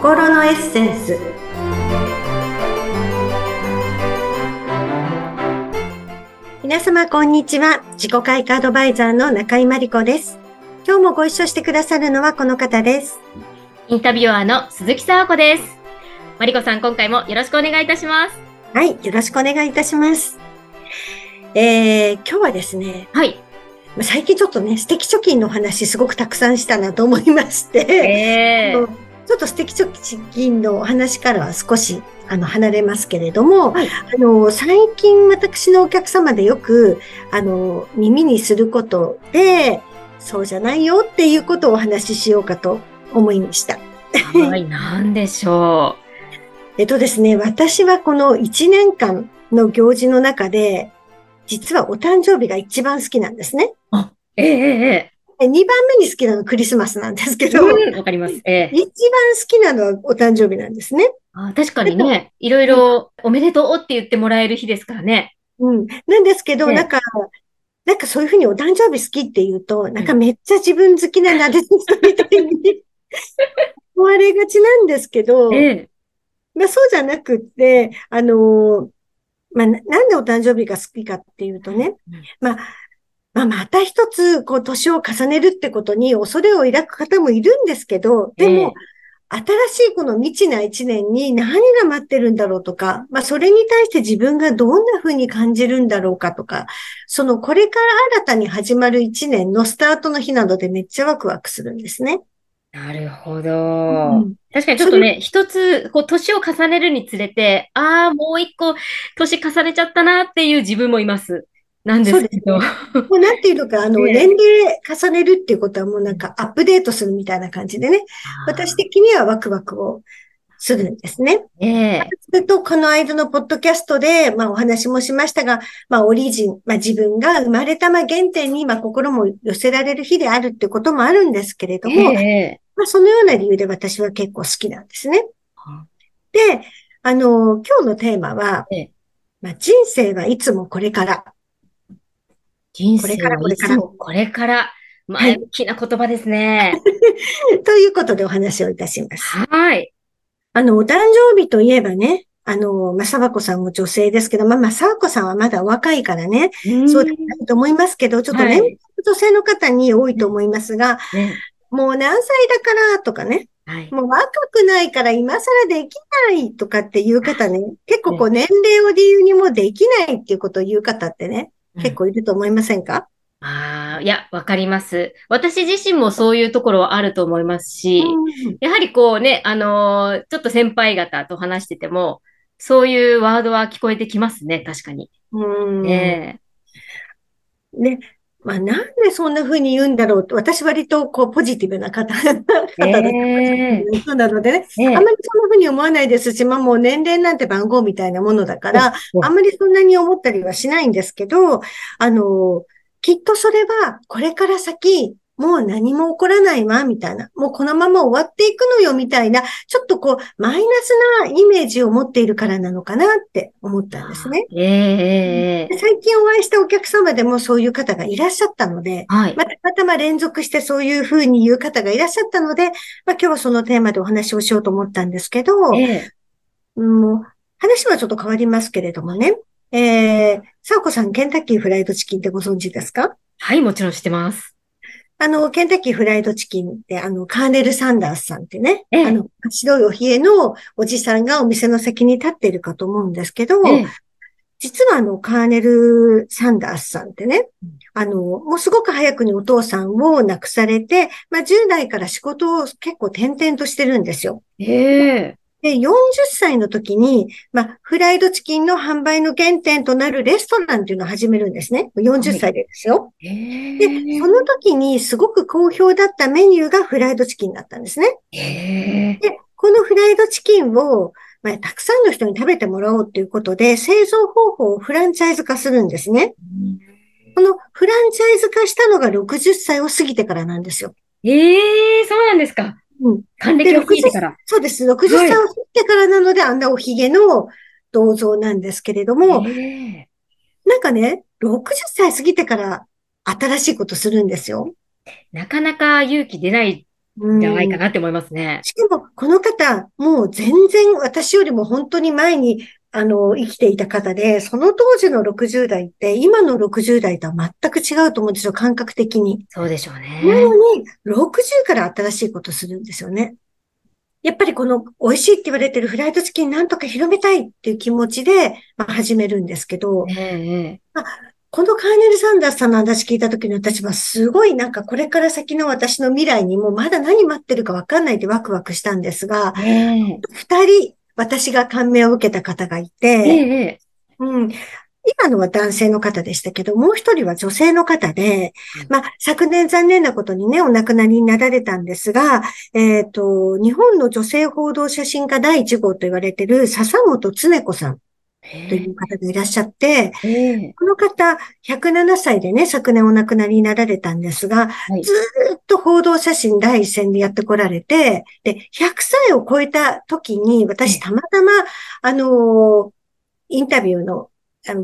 心のエッセンス。皆様こんにちは。自己開花アドバイザーの中井真理子です。今日もご一緒してくださるのはこの方です。インタビュアーの鈴木沙和子です。真理子さん今回もよろしくお願いいたします。はいよろしくお願いいたします。えー、今日はですねはい。最近ちょっとね、素敵貯金の話すごくたくさんしたなと思いまして、えー、ちょっと素敵貯金のお話からは少しあの離れますけれども、はい、あの最近私のお客様でよくあの耳にすることで、そうじゃないよっていうことをお話ししようかと思いました。はい、何でしょう。えっとですね、私はこの1年間の行事の中で、実はお誕生日が一番好きなんですね。あ、ええええ。2番目に好きなのはクリスマスなんですけど。わ、うん、かります。ええ。一番好きなのはお誕生日なんですね。あ確かにね、いろいろおめでとうって言ってもらえる日ですからね。うん。なんですけど、ね、なんか、なんかそういうふうにお誕生日好きって言うと、なんかめっちゃ自分好きななで人みたいに 思われがちなんですけど、ええ、まあそうじゃなくって、あのーまあ、なんでお誕生日が好きかっていうとね、まあ、まあ、また一つ、こう、年を重ねるってことに恐れを抱く方もいるんですけど、でも、えー、新しいこの未知な一年に何が待ってるんだろうとか、まあ、それに対して自分がどんな風に感じるんだろうかとか、そのこれから新たに始まる一年のスタートの日などでめっちゃワクワクするんですね。なるほど。うん、確かにちょっとね、一つ、こう、年を重ねるにつれて、ああ、もう一個、年重ねちゃったなっていう自分もいます。なんですけど。もうなんていうのか、あの、年齢重ねるっていうことはもうなんかアップデートするみたいな感じでね、私的にはワクワクをするんですね。ええー。それと、この間のポッドキャストで、まあお話もしましたが、まあオリジン、まあ自分が生まれたま原点に、まあ心も寄せられる日であるってこともあるんですけれども、えー、まあそのような理由で私は結構好きなんですね。で、あの、今日のテーマは、えー、まあ人生はいつもこれから。人生はいつもこれから。前向きな言葉ですね。ということでお話をいたします。はい。あの、お誕生日といえばね、あの、まあ、さばこさんも女性ですけど、まあ、まあ、さばこさんはまだお若いからね、そうだと思いますけど、ちょっとね、はい、女性の方に多いと思いますが、ね、もう何歳だからとかね、はい、もう若くないから今更できないとかっていう方ね、結構こう年齢を理由にもできないっていうことを言う方ってね、結構いると思いませんか、ああ、いや、わかります。私自身もそういうところはあると思いますし、うん、やはりこうね、あのー、ちょっと先輩方と話してても、そういうワードは聞こえてきますね、確かに。うん。ねね、まあなんでそんな風に言うんだろうと、私割とこうポジティブな方、方だと、えー、そうなのでね、えー、あんまりそんな風に思わないですし、まあもう年齢なんて番号みたいなものだから、あんまりそんなに思ったりはしないんですけど、あの、きっとそれはこれから先、もう何も起こらないわ、みたいな。もうこのまま終わっていくのよ、みたいな、ちょっとこう、マイナスなイメージを持っているからなのかなって思ったんですね。えー、最近お会いしたお客様でもそういう方がいらっしゃったので、はい、またまたま連続してそういうふうに言う方がいらっしゃったので、まあ今日はそのテーマでお話をしようと思ったんですけど、えー、もう話はちょっと変わりますけれどもね。えー、さあこさん、ケンタッキーフライドチキンってご存知ですか？はい、もちろん知ってます。あの、ケンタッキーフライドチキンって、あの、カーネル・サンダースさんってね、ええ、あの、白いお冷えのおじさんがお店の先に立っているかと思うんですけど、え、実はあの、カーネル・サンダースさんってね、あの、もうすごく早くにお父さんを亡くされて、まあ、10代から仕事を結構転々としてるんですよ。ええで、40歳の時に、まあ、フライドチキンの販売の原点となるレストランっていうのを始めるんですね。40歳でですよ。で、その時にすごく好評だったメニューがフライドチキンだったんですね。で、このフライドチキンを、まあ、たくさんの人に食べてもらおうということで、製造方法をフランチャイズ化するんですね。このフランチャイズ化したのが60歳を過ぎてからなんですよ。ええー、そうなんですか。うん。還暦を過ぎてから。そうです。60歳を過ぎてからなので、はい、あんなおひげの銅像なんですけれども、なんかね、60歳過ぎてから新しいことするんですよ。なかなか勇気出ないじゃないかなって思いますね。しかも、この方、もう全然私よりも本当に前に、あの、生きていた方で、その当時の60代って、今の60代とは全く違うと思うんですよ、感覚的に。そうでしょうね。なのに、60から新しいことするんですよね。やっぱりこの美味しいって言われてるフライドチキンなんとか広めたいっていう気持ちで、まあ、始めるんですけど、ええまあ、このカーネル・サンダースさんの話聞いた時に私はすごいなんかこれから先の私の未来にもまだ何待ってるかわかんないでワクワクしたんですが、二、人私が感銘を受けた方がいて、うん、今のは男性の方でしたけど、もう一人は女性の方で、まあ、昨年残念なことにね、お亡くなりになられたんですが、えっ、ー、と、日本の女性報道写真家第1号と言われている笹本恒子さん。という方がいらっしゃって、この方、107歳でね、昨年お亡くなりになられたんですが、はい、ずっと報道写真第一線でやってこられて、で、100歳を超えた時に、私たまたま、あのインタビューの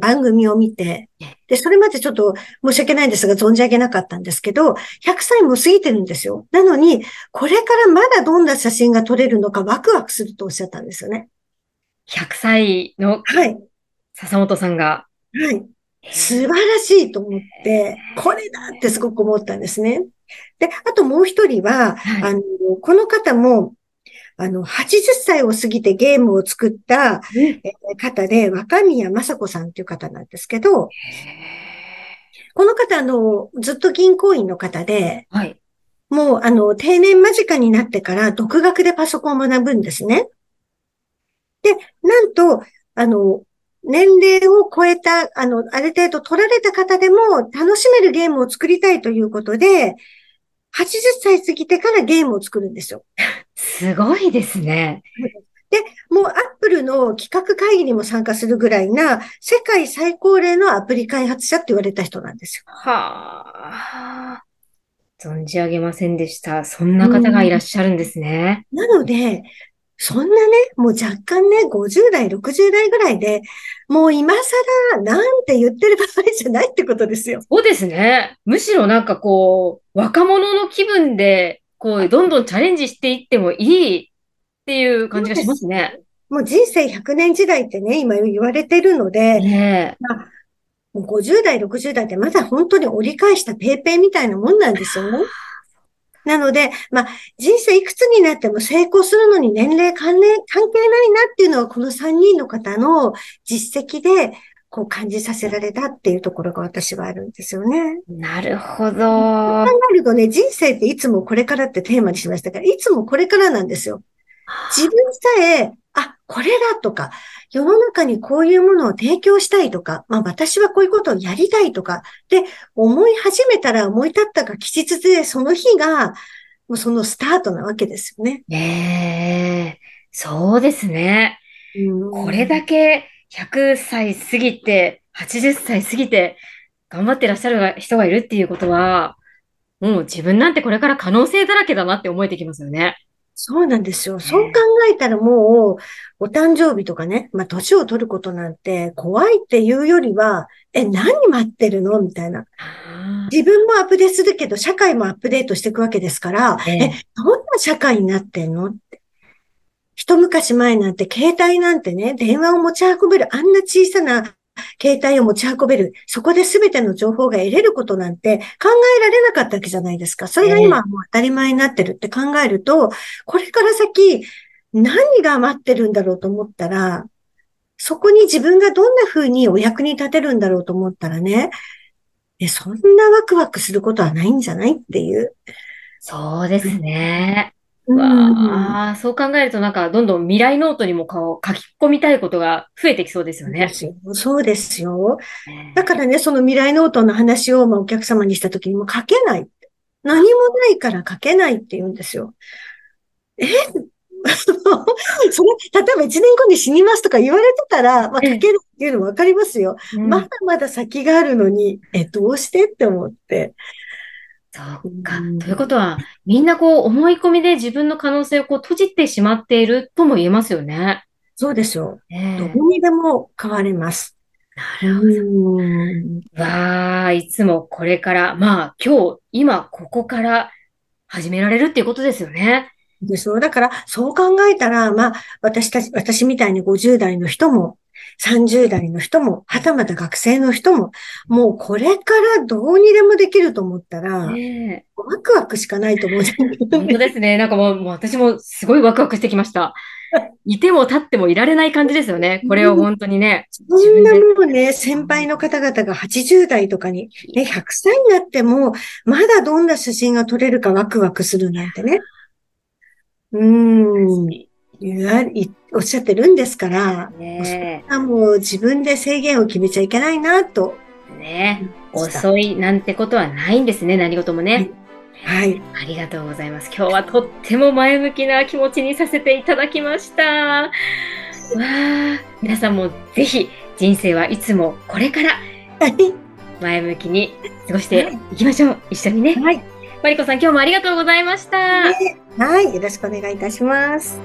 番組を見て、で、それまでちょっと申し訳ないんですが、存じ上げなかったんですけど、100歳も過ぎてるんですよ。なのに、これからまだどんな写真が撮れるのかワクワクするとおっしゃったんですよね。100歳の笹本さんが。はい。素晴らしいと思って、これだってすごく思ったんですね。で、あともう一人は、はい、あの、この方も、あの、80歳を過ぎてゲームを作った方で、若宮正子さんっていう方なんですけど、この方、あの、ずっと銀行員の方で、はい、もう、あの、定年間近になってから独学でパソコンを学ぶんですね。で、なんと、あの、年齢を超えた、あの、ある程度取られた方でも楽しめるゲームを作りたいということで、80歳過ぎてからゲームを作るんですよ。すごいですね。で、もうアップルの企画会議にも参加するぐらいな、世界最高齢のアプリ開発者って言われた人なんですよ。はあ。存じ上げませんでした。そんな方がいらっしゃるんですね。なので、そんなね、もう若干ね、50代、60代ぐらいで、もう今更なんて言ってる場合じゃないってことですよ。そうですね。むしろなんかこう、若者の気分で、こう、どんどんチャレンジしていってもいいっていう感じがしますね。もう人生100年時代ってね、今言われてるので、ねまあ、もう50代、60代ってまだ本当に折り返したペーペーみたいなもんなんですよね。なので、まあ、人生いくつになっても成功するのに年齢関連、関係ないなっていうのは、この3人の方の実績で、こう感じさせられたっていうところが私はあるんですよね。なるほど。考えるとね、人生っていつもこれからってテーマにしましたから、いつもこれからなんですよ。自分さえ、あ、これだとか、世の中にこういうものを提供したいとか、まあ私はこういうことをやりたいとか、で、思い始めたら思い立ったが吉日で、その日が、もうそのスタートなわけですよね。ええそうですね。これだけ100歳過ぎて、80歳過ぎて、頑張ってらっしゃる人がいるっていうことは、もう自分なんてこれから可能性だらけだなって思えてきますよね。そうなんですよ。そう考えたらもう、お誕生日とかね、まあ、年を取ることなんて怖いっていうよりは、え、何待ってるの？みたいな。自分もアップデートするけど、社会もアップデートしていくわけですから、ええ、どんな社会になってんの？って。一昔前なんて携帯なんてね、電話を持ち運べるあんな小さな携帯を持ち運べる。そこで全ての情報が得れることなんて考えられなかったわけじゃないですか。それが今はもう当たり前になってるって考えると、これから先何が待ってるんだろうと思ったら、そこに自分がどんな風にお役に立てるんだろうと思ったらね、え、そんなワクワクすることはないんじゃないっていう。そうですね。わあ、そう考えるとなんかどんどん未来ノートにも書き込みたいことが増えてきそうですよね。そうですよ。だからね、その未来ノートの話をまあお客様にしたときにも書けない。何もないから書けないって言うんですよ。え？それ、例えば1年後に死にますとか言われてたら、まあ、書けるっていうのわかりますよ。うん、まだまだ先があるのに、え、どうしてって思って。そうか。ということは、みんなこう思い込みで自分の可能性をこう閉じてしまっているとも言えますよね。そうですよ。えー、どこにでも変われます。なるほど。わあ、いつもこれから、まあ今日、今ここから始められるっていうことですよね。でしょだから、そう考えたら、まあ、私たち、私みたいに50代の人も、30代の人も、はたまた学生の人も、もうこれからどうにでもできると思ったら、ね、ワクワクしかないと思う、本当ですね。なんかもうもう私もすごいワクワクしてきました。いても立ってもいられない感じですよね。これを本当にね。そんなもうね、先輩の方々が80代とかに、ね、100歳になっても、まだどんな写真が撮れるかワクワクするなんてね。うん。おっしゃってるんですから、ね、そもう自分で制限を決めちゃいけないなと。ね遅いなんてことはないんですね、何事もね。はい。ありがとうございます。今日はとっても前向きな気持ちにさせていただきました。わあ、皆さんもぜひ人生はいつもこれから前向きに過ごしていきましょう。はい、一緒にね。はい。マリコさん、今日もありがとうございました。はい。よろしくお願いいたします。